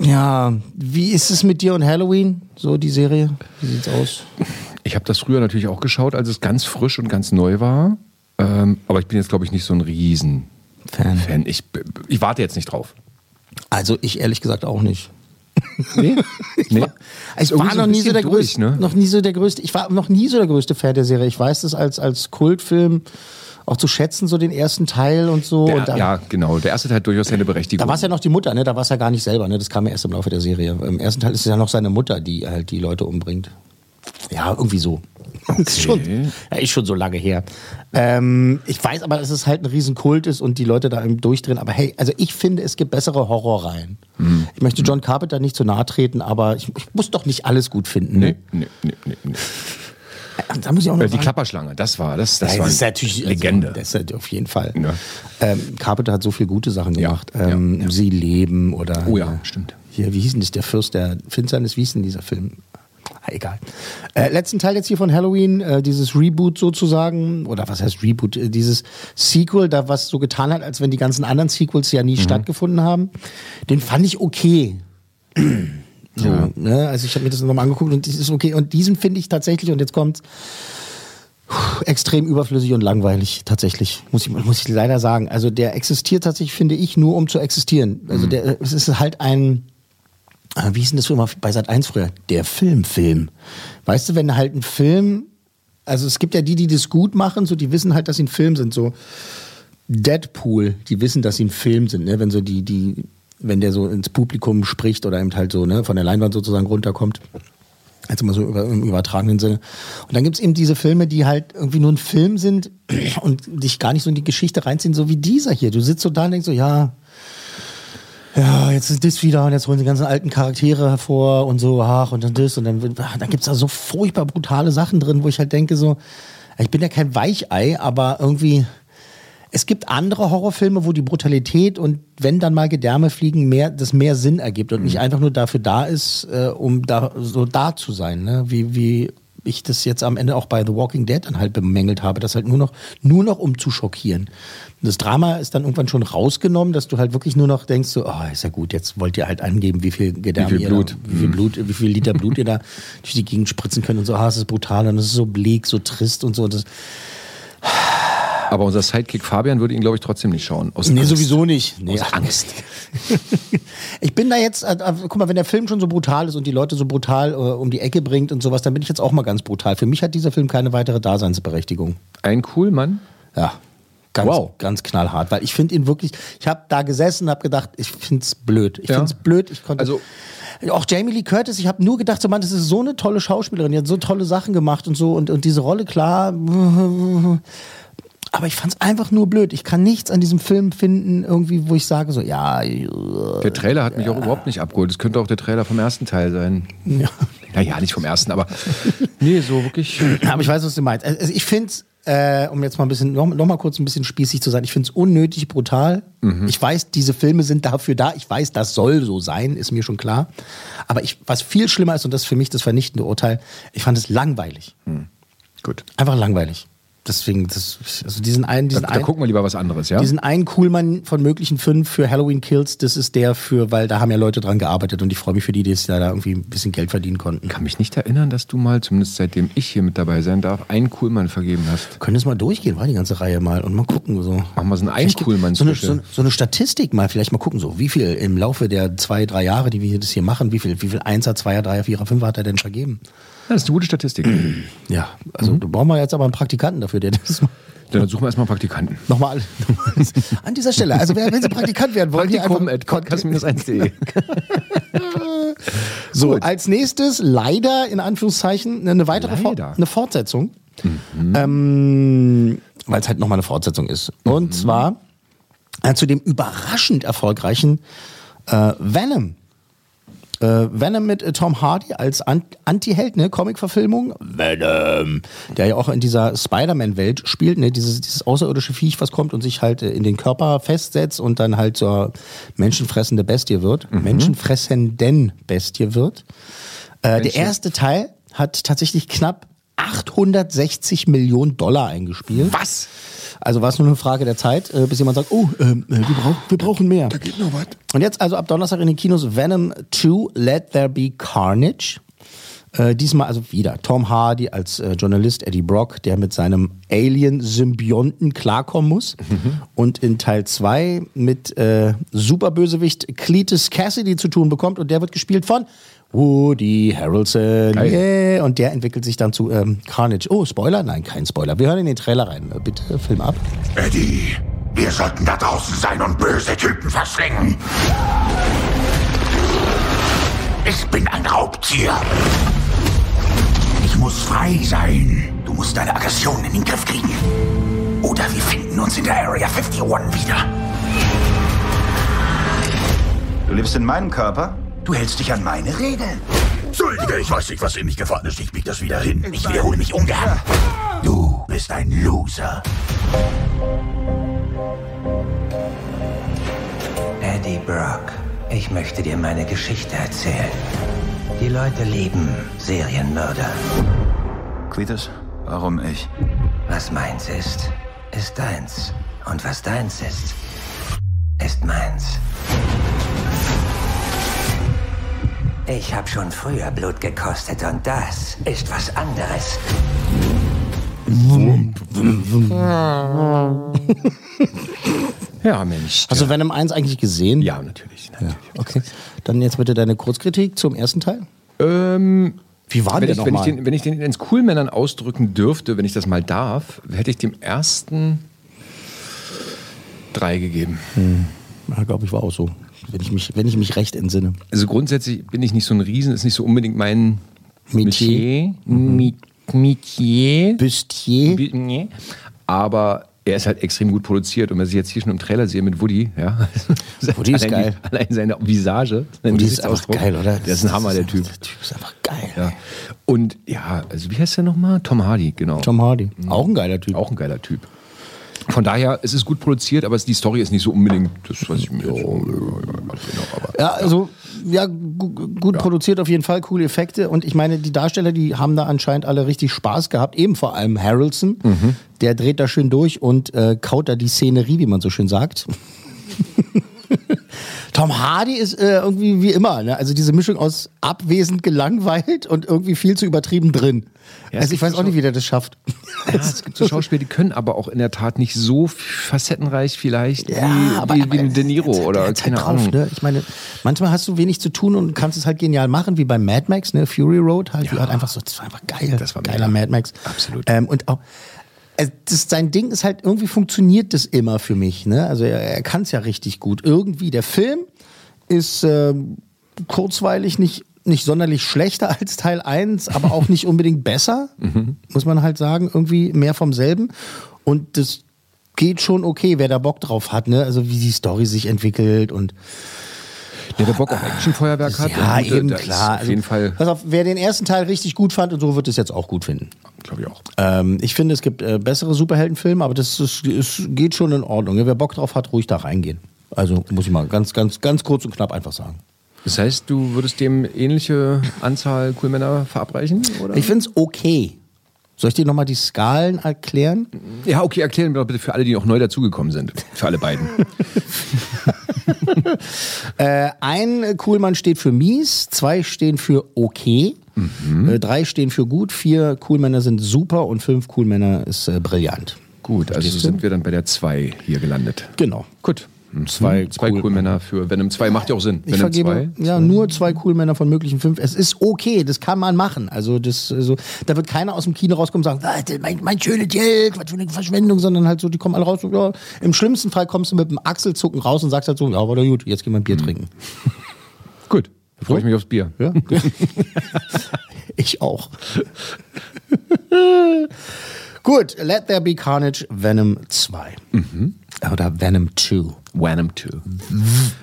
ja, wie ist es mit dir und Halloween? So die Serie? Wie sieht's aus? Ich habe das früher natürlich auch geschaut, als es ganz frisch und ganz neu war. Ähm, aber ich bin jetzt, glaube ich, nicht so ein Riesen Fan. Fan. Ich, ich warte jetzt nicht drauf. Also ich ehrlich gesagt auch nicht. Nee? *laughs* nee. Ich war so noch ein nie so der durch, größte, ne? noch nie so der größte. Ich war noch nie so der größte Fan der Serie. Ich weiß das als als Kultfilm auch zu schätzen, so den ersten Teil und so. Der, und dann, ja, genau. Der erste Teil hat durchaus seine Berechtigung. Da war es ja noch die Mutter, ne? Da war es ja gar nicht selber, ne? Das kam ja erst im Laufe der Serie. Im ersten Teil ist es ja noch seine Mutter, die halt die Leute umbringt. Ja, irgendwie so. *laughs* Ist, schon, ja, ist schon so lange her. Ähm, ich weiß aber, dass es halt ein Riesenkult ist und die Leute da im Durchdrehen. Aber hey, also ich finde, es gibt bessere Horrorreihen. Mhm. Ich möchte John Carpenter nicht zu nahe treten, aber ich, ich muss doch nicht alles gut finden. Nee, Ne? nee, nee, nee, nee. Da muss ich auch noch Die sagen- Klapperschlange, das war das. Das ja, war das ist natürlich Legende. Also, das ist halt auf jeden Fall. Ja. Ähm, Carpenter hat so viele gute Sachen gemacht. Ähm, ja, ja. Sie leben oder. Oh ja, äh, stimmt. Hier, wie hieß denn das? Der Fürst der Finsternis, wie hieß denn dieser Film? Ah, egal. Äh, letzten Teil jetzt hier von Halloween, äh, dieses Reboot sozusagen, oder was heißt Reboot? Äh, dieses Sequel, da was so getan hat, als wenn die ganzen anderen Sequels ja Mhm. nie stattgefunden haben. Den fand ich okay. So, ne? Also ich habe mir das nochmal angeguckt und das ist okay. Und diesen finde ich tatsächlich, und jetzt kommt's, extrem überflüssig und langweilig, tatsächlich, muss ich, muss ich leider sagen. Also der existiert tatsächlich, finde ich, nur um zu existieren. Also der, es ist halt ein, äh, wie hieß denn das immer bei Sat 1 früher? Der Filmfilm. Weißt du, wenn halt ein Film, also es gibt ja die, die das gut machen, so die wissen halt, dass sie ein Film sind, so Deadpool, die wissen, dass sie ein Film sind, ne? wenn so die, die, wenn der so ins Publikum spricht oder eben halt so, ne, von der Leinwand sozusagen runterkommt. Jetzt mal so im übertragenen Sinne. Und dann gibt's eben diese Filme, die halt irgendwie nur ein Film sind und dich gar nicht so in die Geschichte reinziehen, so wie dieser hier. Du sitzt so da und denkst so, ja, ja, jetzt ist das wieder und jetzt holen die ganzen alten Charaktere hervor und so, ach, und dann das und dann, ach, dann gibt's da so furchtbar brutale Sachen drin, wo ich halt denke so, ich bin ja kein Weichei, aber irgendwie, es gibt andere Horrorfilme, wo die Brutalität und wenn dann mal Gedärme fliegen, mehr, das mehr Sinn ergibt und nicht einfach nur dafür da ist, äh, um da so da zu sein, ne? Wie, wie ich das jetzt am Ende auch bei The Walking Dead dann halt bemängelt habe, das halt nur noch, nur noch um zu schockieren. Das Drama ist dann irgendwann schon rausgenommen, dass du halt wirklich nur noch denkst, so, oh, ist ja gut, jetzt wollt ihr halt angeben, wie viel Gedärme Wie viel Blut. Da, wie viel Blut, wie viel Liter Blut ihr da durch die Gegend spritzen könnt und so, ah, es ist brutal und es ist so bleak, so trist und so. Und das, Aber unser Sidekick Fabian würde ihn, glaube ich, trotzdem nicht schauen. Aus Nee, Angst. sowieso nicht. Nee, Aus ach, Angst. *laughs* Ich bin da jetzt, äh, äh, guck mal, wenn der Film schon so brutal ist und die Leute so brutal äh, um die Ecke bringt und sowas, dann bin ich jetzt auch mal ganz brutal. Für mich hat dieser Film keine weitere Daseinsberechtigung. Ein cool Mann. Ja. Ganz, Wow. ganz knallhart, weil ich finde ihn wirklich, ich habe da gesessen und habe gedacht, ich find's blöd. Ich Ja. find's blöd. Ich konnte, Also- auch Jamie Lee Curtis, ich habe nur gedacht, so, Mann, das ist so eine tolle Schauspielerin, die hat so tolle Sachen gemacht und so und, und diese Rolle, klar. *laughs* Aber ich fand's einfach nur blöd. Ich kann nichts an diesem Film finden, irgendwie, wo ich sage, so, ja, Der Trailer hat mich auch überhaupt nicht abgeholt. Es könnte auch der Trailer vom ersten Teil sein. ja. Naja, nicht vom ersten, aber *laughs* nee, so wirklich. Aber ich weiß, was du meinst. Also ich finde es, äh, um jetzt mal ein bisschen, noch, noch mal kurz ein bisschen spießig zu sein, ich finde es unnötig brutal. Ich weiß, diese Filme sind dafür da. Ich weiß, das soll so sein, ist mir schon klar. Aber ich, was viel schlimmer ist, und das ist für mich das vernichtende Urteil, ich fand es langweilig. Gut. Einfach langweilig. Deswegen, das, also diesen einen, Da, diesen da einen, gucken wir lieber was anderes, ja? diesen einen Coolmann von möglichen fünf für Halloween Kills, das ist der für, weil da haben ja Leute dran gearbeitet und ich freue mich für die, die es da da irgendwie ein bisschen Geld verdienen konnten. Ich kann mich nicht erinnern, dass du mal, zumindest seitdem ich hier mit dabei sein darf, einen Coolmann vergeben hast. Können das mal durchgehen, war die ganze Reihe mal und mal gucken so. Machen wir so einen gibt- Ein-Coolmann so eine, so, so eine Statistik mal, vielleicht mal gucken, so wie viel im Laufe der zwei, drei Jahre, die wir das hier machen, wie viel, wie viel Einser, Zweier, Dreier, Vierer, Fünfer hat er denn vergeben? Das ist eine gute Statistik. *clears throat* Ja, also Mhm. da brauchen wir jetzt aber einen Praktikanten dafür, der das Dann suchen wir erstmal einen Praktikanten. nochmal *laughs* an dieser Stelle. Also wenn Sie Praktikant werden wollen, Praktikum einfach at podcast-1.de. *laughs* *laughs* So, Gut. als nächstes leider in Anführungszeichen eine weitere Leider. eine Fortsetzung. Ähm, Weil es halt nochmal eine Fortsetzung ist. Und zwar äh, zu dem überraschend erfolgreichen äh, Venom. Äh, Venom mit äh, Tom Hardy als An Anti-Held, ne, Comic-Verfilmung. Venom. Der ja auch in dieser Spider-Man-Welt spielt, ne, dieses, dieses außerirdische Viech, was kommt und sich halt äh, in den Körper festsetzt und dann halt zur menschenfressende Bestie wird. Menschenfressenden Bestie wird. Äh, der erste Teil hat tatsächlich knapp 860 Millionen Dollar eingespielt. Was? Also war es nur eine Frage der Zeit, äh, bis jemand sagt, oh, ähm, äh, wir, brauch, wir brauchen mehr. Da geht noch was. Und jetzt also ab Donnerstag in den Kinos Venom 2, Let There Be Carnage. Äh, diesmal also wieder Tom Hardy als äh, Journalist Eddie Brock, der mit seinem Alien-Symbionten klarkommen muss. Und in Teil 2 mit äh, Superbösewicht Cletus Cassidy zu tun bekommt. Und der wird gespielt von Woody Harrelson. Geil. Yeah. Und der entwickelt sich dann zu ähm, Carnage. Oh, Spoiler? Nein, kein Spoiler. Wir hören in den Trailer rein. Bitte, Film ab. Eddie, wir sollten da draußen sein und böse Typen verschlingen. Ich bin ein Raubtier. Ich muss frei sein. Du musst deine Aggression in den Griff kriegen. Oder wir finden uns in der Area 51 wieder. Du lebst in meinem Körper? Du hältst dich an meine Regeln. Entschuldige, ich weiß nicht, was in mich gefahren ist. Ich bieg das wieder hin. Ich wiederhole mich ungern. Du bist ein Loser. Eddie Brock, ich möchte dir meine Geschichte erzählen. Die Leute lieben Serienmörder. Cletus, warum ich? Was meins ist, ist deins. Und was deins ist, ist meins. Ich habe schon früher Blut gekostet und das ist was anderes. *laughs* Ja, Mensch. Hast du Venom 1 eigentlich gesehen? Ja, natürlich. natürlich. Okay. Dann jetzt bitte deine Kurzkritik zum ersten Teil. Ähm, Wie war wenn, der ich, wenn, ich nochmal? den, wenn ich den ins Coolmännern ausdrücken dürfte, wenn ich das mal darf, hätte ich dem ersten drei gegeben. Ja, glaube ich, war auch so. Wenn ich, mich, wenn ich mich recht entsinne. Also grundsätzlich bin ich nicht so ein Riesen, ist nicht so unbedingt mein Metier. Metier. Metier. Bustier. Aber er ist halt extrem gut produziert. Und was ich jetzt hier schon im Trailer sehe mit Woody, ja. *laughs* Woody ist geil. Die, allein seine Visage. Sein Woody ist einfach geil, oder? Der ist ein Hammer, der Typ. Der Typ ist einfach geil. Ja. Und ja, also wie heißt der nochmal? Tom Hardy, genau. Tom Hardy. Auch ein geiler Typ. Auch ein geiler Typ. Von daher, es ist gut produziert, aber es- die Story ist nicht so unbedingt das, was ich mir jetzt so, aber Ja, also ja, gu- gut produziert auf jeden Fall, coole Effekte. Und ich meine, die Darsteller, die haben da anscheinend alle richtig Spaß gehabt. Eben vor allem Harrelson, Mhm. der dreht da schön durch und äh, kaut da die Szenerie, wie man so schön sagt. *laughs* Tom Hardy ist äh, irgendwie wie immer, ne? also diese Mischung aus abwesend gelangweilt und irgendwie viel zu übertrieben drin. Ja, also ich weiß auch nicht, wie der das schafft. Ja, es *laughs* gibt so Schauspieler, die können aber auch in der Tat nicht so facettenreich vielleicht Ja, wie, aber, wie, aber wie ein De Niro oder keine halt drauf, Ahnung. Ne? Ich meine, manchmal hast du wenig zu tun und kannst es halt genial machen, wie bei Mad Max, ne? Fury Road halt, wie halt einfach so, das war einfach geil. Das war geiler mega. Mad Max. Absolut. Ähm, und auch das, sein Ding ist halt, irgendwie funktioniert das immer für mich. Ne? Also er, er kann es ja richtig gut. Irgendwie, der Film ist ähm, kurzweilig nicht, nicht sonderlich schlechter *laughs* als Teil 1, aber auch nicht unbedingt besser, muss man halt sagen. Irgendwie mehr vom selben. Und das geht schon okay, wer da Bock drauf hat. Ne? Also wie die Story sich entwickelt und Der, der Bock auf Actionfeuerwerk hat. ja, und, eben klar. Auf jeden also, Fall, Pass auf, wer den ersten Teil richtig gut fand und so wird es jetzt auch gut finden. glaube ich auch. Ähm, ich finde, es gibt äh, bessere Superheldenfilme, aber das ist, ist, geht schon in Ordnung. Wer Bock drauf hat, ruhig da reingehen. Also muss ich mal ganz, ganz, ganz kurz und knapp einfach sagen. Das heißt, du würdest dem ähnliche Anzahl Coolmänner verabreichen? Oder? Ich finde es okay. Soll ich dir nochmal die Skalen erklären? Ja, okay, erklären wir doch bitte für alle, die auch neu dazugekommen sind. Für alle beiden. *laughs* Äh, ein Coolmann steht für mies, zwei stehen für okay, Mhm. äh, drei stehen für gut, vier Coolmänner sind super und fünf Coolmänner ist äh, brillant. Gut, also Verstehst du? sind wir dann bei der 2 hier gelandet. Genau. Gut. Zwei Zwei cool- Coolmänner für Venom 2 macht ja auch Sinn. Ich Venom vergebe 2. ja nur zwei Coolmänner von möglichen fünf. Es ist okay, das kann man machen. Also das, also, da wird keiner aus dem Kino rauskommen und sagen, warte, mein, mein schönes Geld, was für eine Verschwendung, sondern halt so, die kommen alle raus. Und, ja, Im schlimmsten Fall kommst du mit dem Achselzucken raus und sagst halt so, ja, war doch gut, jetzt gehen wir ein Bier trinken. *laughs* Gut, da freue ich mich aufs Bier. Ja. *laughs* ich auch. *laughs* Gut, Let There Be Carnage, Venom 2. Oder Venom 2. Venom 2.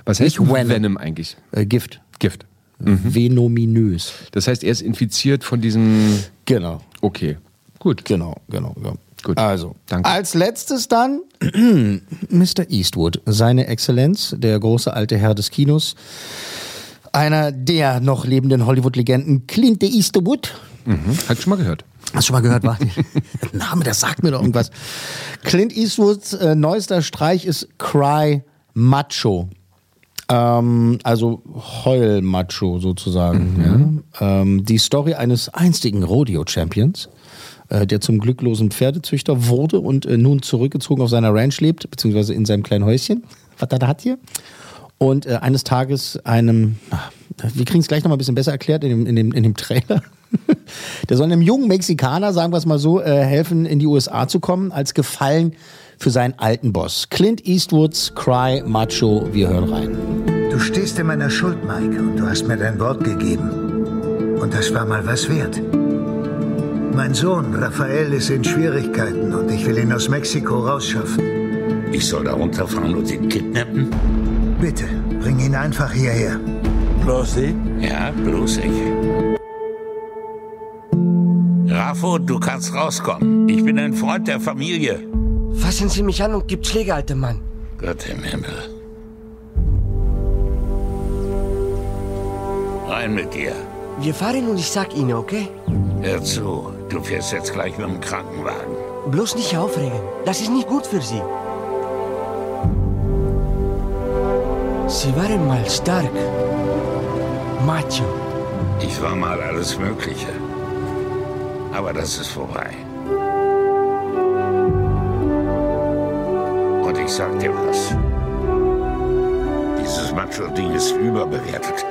Was heißt Nicht Venom. Venom eigentlich? Äh, Gift. Gift. Venominös. Das heißt, er ist infiziert von diesem. Genau. Okay. Gut. Genau, genau, ja. Gut. Also, Danke. als letztes dann *clears throat* Mr. Eastwood, seine Exzellenz, der große alte Herr des Kinos, einer der noch lebenden Hollywood-Legenden, Clint Eastwood. Mhm. Hat schon mal gehört. Hast du schon mal gehört, war? *laughs* Der Name, das sagt mir doch irgendwas. Clint Eastwoods äh, neuester Streich ist Cry Macho. Ähm, also Heul-Macho sozusagen. Ja. Ähm, die Story eines einstigen Rodeo-Champions, äh, der zum glücklosen Pferdezüchter wurde und äh, nun zurückgezogen auf seiner Ranch lebt, beziehungsweise in seinem kleinen Häuschen, was er da hat hier. Und äh, eines Tages einem, ach, wir kriegen es gleich noch mal ein bisschen besser erklärt in dem, in dem, in dem Trailer. *laughs* Der soll einem jungen Mexikaner, sagen wir es mal so, äh, helfen, in die USA zu kommen, als Gefallen für seinen alten Boss. Clint Eastwoods Cry Macho, wir hören rein. Du stehst in meiner Schuld, Mike, und du hast mir dein Wort gegeben. Und das war mal was wert. Mein Sohn, Raphael, ist in Schwierigkeiten und ich will ihn aus Mexiko rausschaffen. Ich soll da runterfahren und ihn kidnappen? Bitte, bring ihn einfach hierher. Bloß Sie? Ja, bloß ich. Raffo, du kannst rauskommen. Ich bin ein Freund der Familie. Fassen Sie mich an und gibt Schläge, alter Mann. Gott im Himmel. Rein mit dir. Wir fahren und ich sag Ihnen, okay? Hör zu, du fährst jetzt gleich mit dem Krankenwagen. Bloß nicht aufregen. Das ist nicht gut für Sie. Sie waren mal stark. Macho. Ich war mal alles Mögliche. Aber das ist vorbei. Und ich sag dir was. Dieses Macho-Ding ist überbewertet.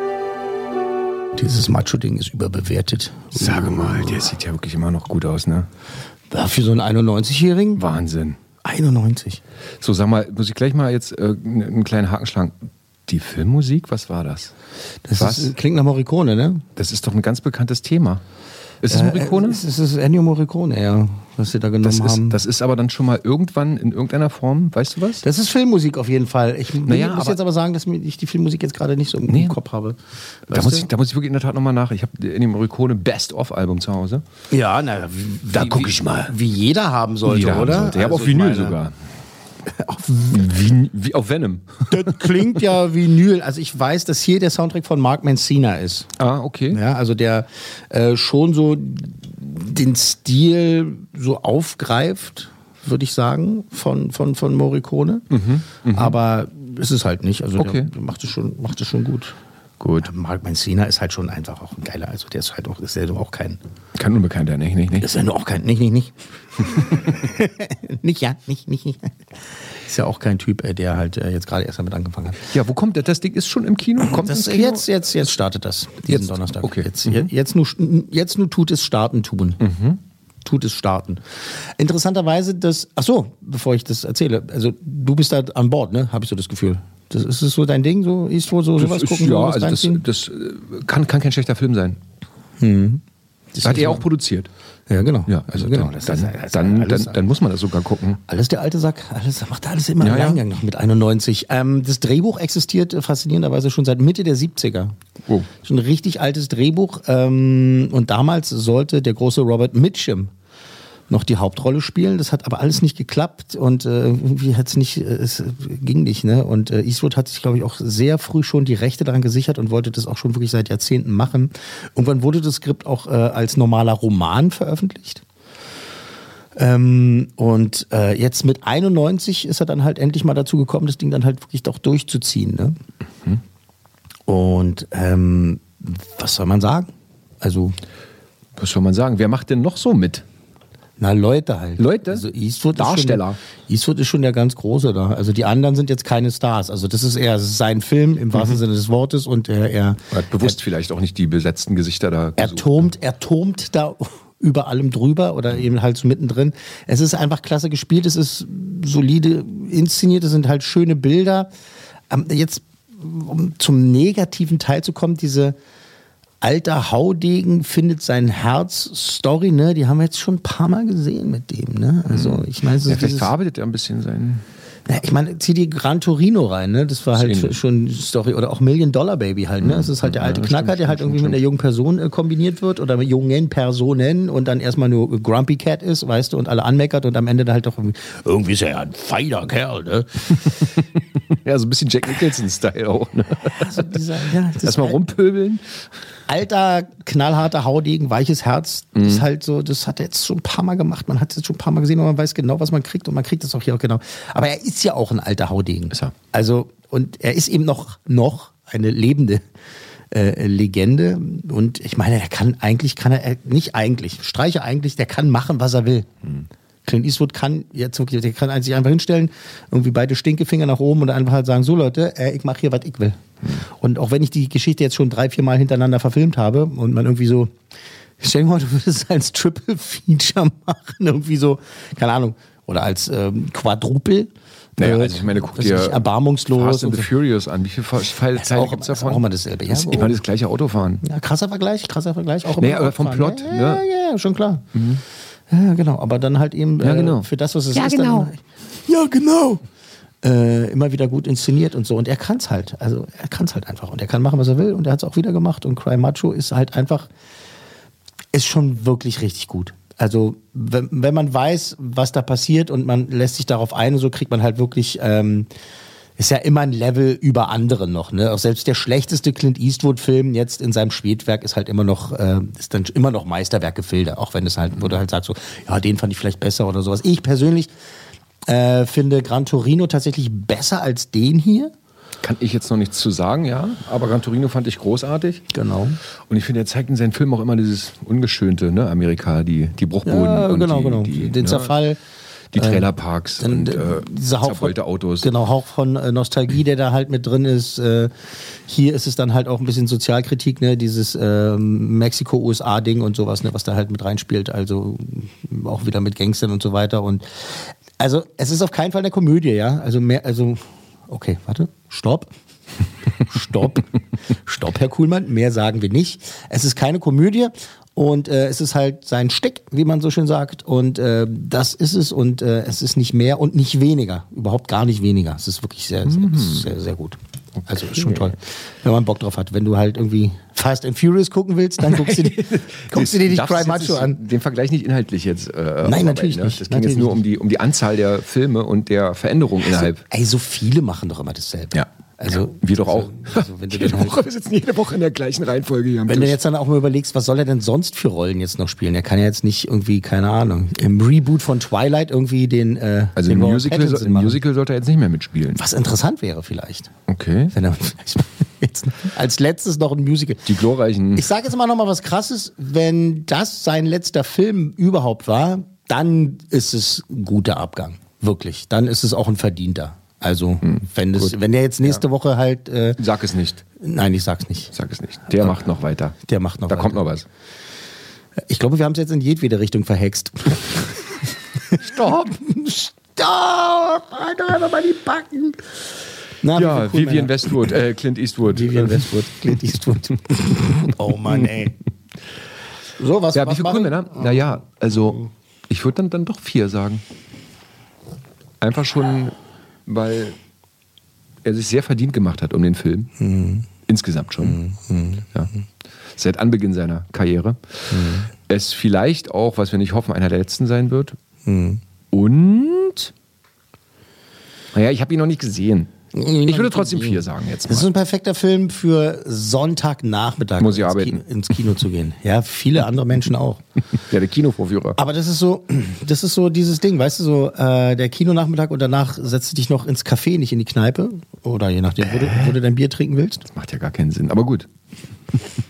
Dieses Macho-Ding ist überbewertet. Sage mal, der sieht ja wirklich immer noch gut aus, ne? Ja, für so einen 91-Jährigen? Wahnsinn. 91. So, sag mal, muss ich gleich mal jetzt äh, einen kleinen Haken schlagen. Die Filmmusik, was war das? Das was? Ist, klingt nach Morricone, ne? Das ist doch ein ganz bekanntes Thema. Ist es Morricone? Äh, es ist, es ist Ennio Morricone, ja, was sie da genommen das, haben. ist, das ist aber dann schon mal irgendwann in irgendeiner Form, weißt du was? Das ist Filmmusik auf jeden Fall. Ich Naja, muss aber- jetzt aber sagen, dass ich die Filmmusik jetzt gerade nicht so im Nee. Kopf habe. Da muss, ich, da muss ich wirklich in der Tat nochmal nach. Ich habe dem Morricone Best-of-Album zu Hause. Ja, na, Da guck ich mal. Wie jeder haben sollte, Jeder haben oder? sollte. Ja, aber Also auf ich Vinyl meine, sogar. Wie, wie auf Venom. Das klingt ja Vinyl. Also ich weiß, dass hier der Soundtrack von Mark Mancina ist. Ah, okay. Ja, also der äh, schon so den Stil so aufgreift, würde ich sagen, von, von, von Morricone. Aber ist es halt nicht. Also Mhm, Okay. der macht es schon, macht es schon gut. Gut. Ja, Mark Mancina ist halt schon einfach auch ein geiler. Also der ist halt auch, ist ja nur auch kein, Kein Unbekannter, nicht, nicht, nicht. ist ja nur auch kein, nicht, nicht, nicht. *laughs* nicht, ja, nicht, nicht, nicht. Ist ja auch kein Typ, äh, der halt äh, jetzt gerade erst damit angefangen hat. Ja, wo kommt das? Das Ding ist schon im Kino? Kommt Das, Kino? jetzt, jetzt, jetzt startet das, diesen Jetzt? Donnerstag. Okay. Jetzt, Mhm. jetzt, nur, jetzt nur tut es starten tun. Tut es starten. Interessanterweise, das, ach so, bevor ich das erzähle, also du bist da an Bord, ne? Habe ich so das Gefühl. Das, ist es so dein Ding, so Eastwood, so sowas das ist, gucken, ja, sowas also das, das äh, kann, kann kein schlechter Film sein. Das Hat er auch produziert. Ja, genau. Ja, also genau. dann, Das dann, ist- das ist dann, dann, dann muss man das sogar gucken. Alles der alte Sack, alles macht alles immer Ja, im ja. Alleingang noch mit 91. Ähm, das Drehbuch existiert äh, faszinierenderweise schon seit Mitte der 70er. Oh. Schon ein richtig altes Drehbuch. Ähm, und damals sollte der große Robert Mitchum noch die Hauptrolle spielen. Das hat aber alles nicht geklappt und äh, irgendwie hat es nicht, äh, es ging nicht. Ne? Und äh, Eastwood hat sich, glaube ich, auch sehr früh schon die Rechte daran gesichert und wollte das auch schon wirklich seit Jahrzehnten machen. Irgendwann wurde das Skript auch äh, als normaler Roman veröffentlicht. Ähm, und äh, jetzt mit 91 ist er dann halt endlich mal dazu gekommen, das Ding dann halt wirklich doch durchzuziehen. Ne? Und ähm, was soll man sagen? Also. Was soll man sagen? Wer macht denn noch so mit? Na, Leute halt. Leute? Also Eastwood Darsteller. Ist schon, Eastwood ist schon der ganz Große da. Also die anderen sind jetzt keine Stars. Also das ist eher, das ist sein Film im wahrsten Sinne des Wortes und er, er, Er hat bewusst vielleicht auch nicht die besetzten Gesichter da er gesucht. turmt, er turmt da *laughs* über allem drüber oder eben halt so mittendrin. Es ist einfach klasse gespielt, es ist solide inszeniert, es sind halt schöne Bilder. Ähm, Jetzt, um zum negativen Teil zu kommen, diese alter Haudegen findet sein Herz Story, ne? Die haben wir jetzt schon ein paar Mal gesehen mit dem, ne? Also ich meine, ist ja, vielleicht verarbeitet er ein bisschen sein. ja, ich meine, zieh die Gran Torino rein, ne? Das war halt ähnlich. schon Story. Oder auch Million Dollar Baby halt, ne? Es ist halt der Ja, alte das Knacker, stimmt, der halt stimmt, irgendwie mit einer jungen Person äh, kombiniert wird oder mit jungen Personen und dann erstmal nur Grumpy Cat ist, weißt du, und alle anmeckert und am Ende dann halt doch irgendwie, irgendwie ist er ja ein feiner Kerl, ne? *laughs* Ja, so ein bisschen Jack Nicholson-Style auch. Ne? Also dieser, ja, das Erstmal rumpöbeln. Alter, knallharter Haudegen, weiches Herz, Mhm. ist halt so, das hat er jetzt schon ein paar Mal gemacht. Man hat es jetzt schon ein paar Mal gesehen und man weiß genau, was man kriegt und man kriegt es auch hier auch genau. Aber er ist ja auch ein alter Haudegen. Ist er. Also, und er ist eben noch, noch eine lebende äh, Legende. Und ich meine, er kann eigentlich, kann er, er nicht eigentlich, streiche eigentlich, der kann machen, was er will. Mhm. Clint Eastwood kann jetzt wirklich, der kann sich einfach hinstellen, irgendwie beide Stinkefinger nach oben und einfach halt sagen, so Leute, äh, ich mache hier, was ich will. Und auch wenn ich die Geschichte jetzt schon drei, vier Mal hintereinander verfilmt habe und man irgendwie so, stell dir mal, du würdest es als Triple Feature machen, irgendwie so, keine Ahnung, oder als ähm, Quadruple. Naja, Äh, also ich meine, guck was dir erbarmungslos. Fast and the. Furious an. Wie viele Teile Das gibt es davon? auch immer dasselbe, ja. Das ist immer das gleiche Autofahren. Ja, krasser Vergleich, krasser Vergleich. Auch immer aber vom Plot, Ja, ne? ja, ja, ja, schon klar. Ja, genau. Aber dann halt eben Ja, äh, genau. für das, was es Ja, ist. genau. Dann, ja, genau. Äh, immer wieder gut inszeniert und so. Und er kann es halt. Also er kann es halt einfach. Und er kann machen, was er will. Und er hat es auch wieder gemacht. Und Cry Macho ist halt einfach, ist schon wirklich richtig gut. Also wenn, wenn man weiß, was da passiert und man lässt sich darauf ein, so kriegt man halt wirklich, ähm, ist ja immer ein Level über andere noch. Ne? Auch selbst der schlechteste Clint Eastwood-Film jetzt in seinem Spätwerk ist halt immer noch, äh, ist dann immer noch Meisterwerk Gefilde. Auch wenn es halt, wo du halt sagst so, ja, den fand ich vielleicht besser oder sowas. Ich persönlich äh, finde Gran Torino tatsächlich besser als den hier. Kann ich jetzt noch nichts zu sagen, ja. Aber Gran Torino fand ich großartig. Genau. Und ich finde, er zeigt in seinen Filmen auch immer dieses Ungeschönte, ne? Amerika, die, die Bruchbuden. Ja, und genau, die, genau. Die, den ne? Zerfall. Die äh, Trailerparks dann, und äh, äh, dieser Hauch von, Autos. Genau, Hauch von äh, Nostalgie, der da halt mit drin ist. Äh, hier ist es dann halt auch ein bisschen Sozialkritik, ne, dieses ähm, Mexiko-USA-Ding und sowas, ne, was da halt mit reinspielt. Also auch wieder mit Gangstern und so weiter. Und also es ist auf keinen Fall eine Komödie, ja. Also mehr, also okay, warte, stopp. *laughs* Stopp. Stopp, Herr Kuhlmann. Mehr sagen wir nicht. Es ist keine Komödie und äh, es ist halt sein Stick, wie man so schön sagt. Und äh, das ist es und äh, es ist nicht mehr und nicht weniger. Überhaupt gar nicht weniger. Es ist wirklich sehr, sehr, sehr, sehr gut. Also ist schon toll, wenn man Bock drauf hat. Wenn du halt irgendwie Fast and Furious gucken willst, dann guckst du dir, *laughs* guckst du dir die Cry Macho an. Den Vergleich nicht inhaltlich jetzt. Äh, aufarbeiten, natürlich ne? nicht, Das ging natürlich jetzt nur um die, um die Anzahl der Filme und der Veränderung innerhalb. Ey, so viele machen doch immer dasselbe. Ja. Also, Wir doch auch. also wenn du jede dann halt- Woche, wir sitzen jede Woche in der gleichen Reihenfolge hier am Wenn du Tisch. jetzt dann auch mal überlegst, was soll er denn sonst für Rollen jetzt noch spielen? Er kann ja jetzt nicht irgendwie, keine Ahnung, im Reboot von Twilight irgendwie den. Äh, also den im Musical, Pattinson im. Musical sollte er jetzt nicht mehr mitspielen. Was interessant wäre vielleicht. Okay. Wenn er *laughs* jetzt als letztes noch ein Musical. Die glorreichen. Ich sage jetzt mal noch mal was Krasses. Wenn das sein letzter Film überhaupt war, dann ist es ein guter Abgang. Wirklich. Dann ist es auch ein verdienter. Also, wenn, das, wenn der jetzt nächste Woche halt. Äh, Sag es nicht. nein, ich sag's nicht. Sag es nicht. Der macht noch weiter. Der macht noch Da weiter. kommt noch was. Ich glaube, wir haben es jetzt in jedwede Richtung verhext. *laughs* Stopp! Stopp! Alter, einfach mal die Backen! Na, wie Ja, cool, Vivian Männer. Westwood, äh, Clint Eastwood. Vivian Westwood, Clint Eastwood. *laughs* oh Mann, ey. So, was, Ja, wie was viele machen? Männer? Naja, also ich würde dann, dann doch vier sagen. Einfach schon, weil er sich sehr verdient gemacht hat um den Film. Mhm. Insgesamt schon. Ja. Seit Anbeginn seiner Karriere. Mhm. Es vielleicht auch, was wir nicht hoffen, einer der letzten sein wird. Mhm. Und, naja, ich habe ihn noch nicht gesehen. Ich würde trotzdem vier sagen jetzt Das ist mal. ein perfekter Film für Sonntagnachmittag Muss ich ins, arbeiten. Kino, ins Kino zu gehen. Ja, viele andere Menschen auch. *laughs* Ja, der Kinovorführer. Aber das ist so, *clears throat* das ist so dieses Ding, weißt du, so äh, der Kinonachmittag und danach setzt du dich noch ins Café, nicht in die Kneipe. Oder je nachdem, wo du, wo du dein Bier trinken willst. Das macht ja gar keinen Sinn, aber gut. *laughs*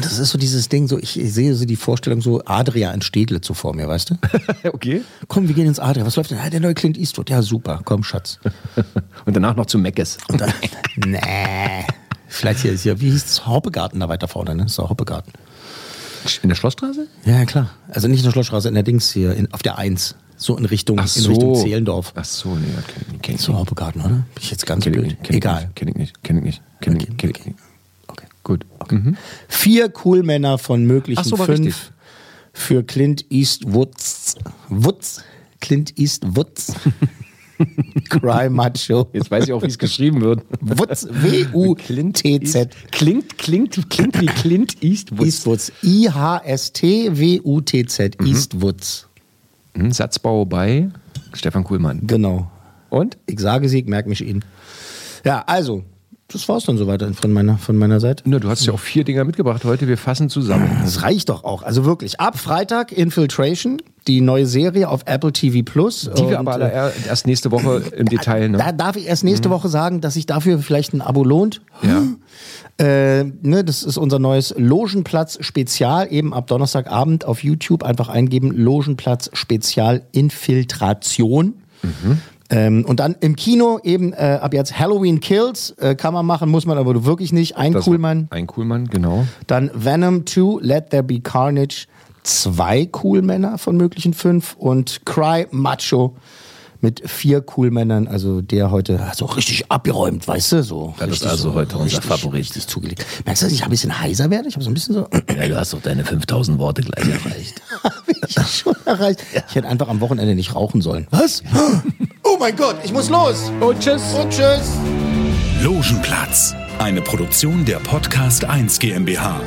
Das ist so dieses Ding, so ich, ich sehe so die Vorstellung so Adria in Stedlitz so vor mir, weißt du? *laughs* okay. Komm, wir gehen ins Adria. Was läuft denn? Ja, der neue Clint Eastwood. Ja, super. Komm, Schatz. *laughs* Und danach noch zu Meckes. Und dann, nee. Vielleicht hier ist hier, wie hieß es? Hoppegarten da weiter vorne, ne? Das ist der Hoppegarten. In der Schlossstraße? Ja, klar. Also nicht in der Schlossstraße, in der Dings hier, in, auf der 1. So in Richtung, Ach in so. Richtung Zehlendorf. Ach so, nee, das kenn ich nicht. Kenn ich So. Hoppegarten, oder? Bin ich jetzt ganz Kenn blöd. nicht, kenn ich Egal. nicht, Kenn ich nicht. Kenn ich nicht. Kenn ich, kenn ich nicht. Gut. Mhm. Vier Coolmänner von möglichen so, fünf richtig. für Clint Eastwoods. Woods. Clint Eastwoods. *laughs* Cry Macho. Jetzt weiß ich auch, wie es geschrieben wird. Woods. W-U-T-Z. Klingt, klingt, klingt wie Clint Eastwood. Eastwoods. I-H-S-T-W-U-T-Z. Eastwoods. Mhm, Satzbau bei Stefan Kuhlmann. Genau. Und? Ich sage Sieg, merk mich ihn. Ja, also, das war's dann soweit von meiner, von meiner Seite. Na, du hast ja auch vier Dinger mitgebracht heute. Wir fassen zusammen. Das reicht doch auch. Also wirklich. Ab Freitag Infiltration, die neue Serie auf Apple TV Plus. Die wir aber alle äh, erst nächste Woche im Detail. Ne? Da darf ich erst nächste Woche sagen, dass sich dafür vielleicht ein Abo lohnt. Ja. Äh, ne, das ist unser neues Logenplatz Spezial, eben ab Donnerstagabend auf YouTube einfach eingeben, Logenplatz Spezial Infiltration. Ähm, und dann im Kino eben äh, ab jetzt Halloween Kills, äh, kann man machen, muss man aber wirklich nicht. Ein Das- Coolmann. Ein Coolmann, genau. Dann Venom 2, Let There Be Carnage, zwei Coolmänner von möglichen fünf und Cry Macho mit vier Coolmännern, also der heute so richtig abgeräumt, weißt du, so. Das ist also so, heute unser richtig, Favorit. Richtig zugelegt. Merkst du, dass ich ein bisschen heiser werde? Ich habe so ein bisschen so, *clears throat* Ja, du hast doch deine 5000 Worte gleich *laughs* erreicht. ich schon erreicht. *laughs* Ich hätte einfach am Wochenende nicht rauchen sollen. Was? *laughs* Oh mein Gott, ich muss los. Und tschüss. Und tschüss. Logenplatz, eine Produktion der Podcast 1 GmbH.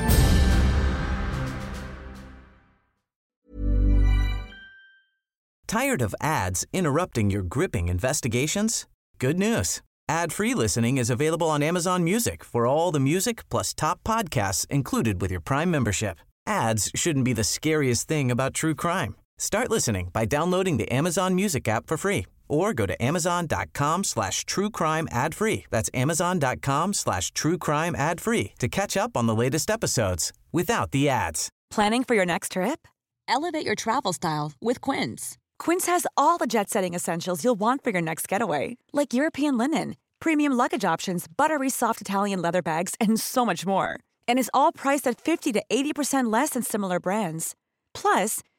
Tired of ads interrupting your gripping investigations? Good news. Ad-free listening is available on Amazon Music for all the music plus top podcasts included with your Prime membership. Ads shouldn't be the scariest thing about true crime. Start listening by downloading the Amazon Music app for free or go to amazon.com slash true crime ad free. That's amazon.com slash true crime ad free to catch up on the latest episodes without the ads. Planning for your next trip? Elevate your travel style with Quince. Quince has all the jet setting essentials you'll want for your next getaway, like European linen, premium luggage options, buttery soft Italian leather bags, and so much more. And is all priced at 50 to 80% less than similar brands. Plus,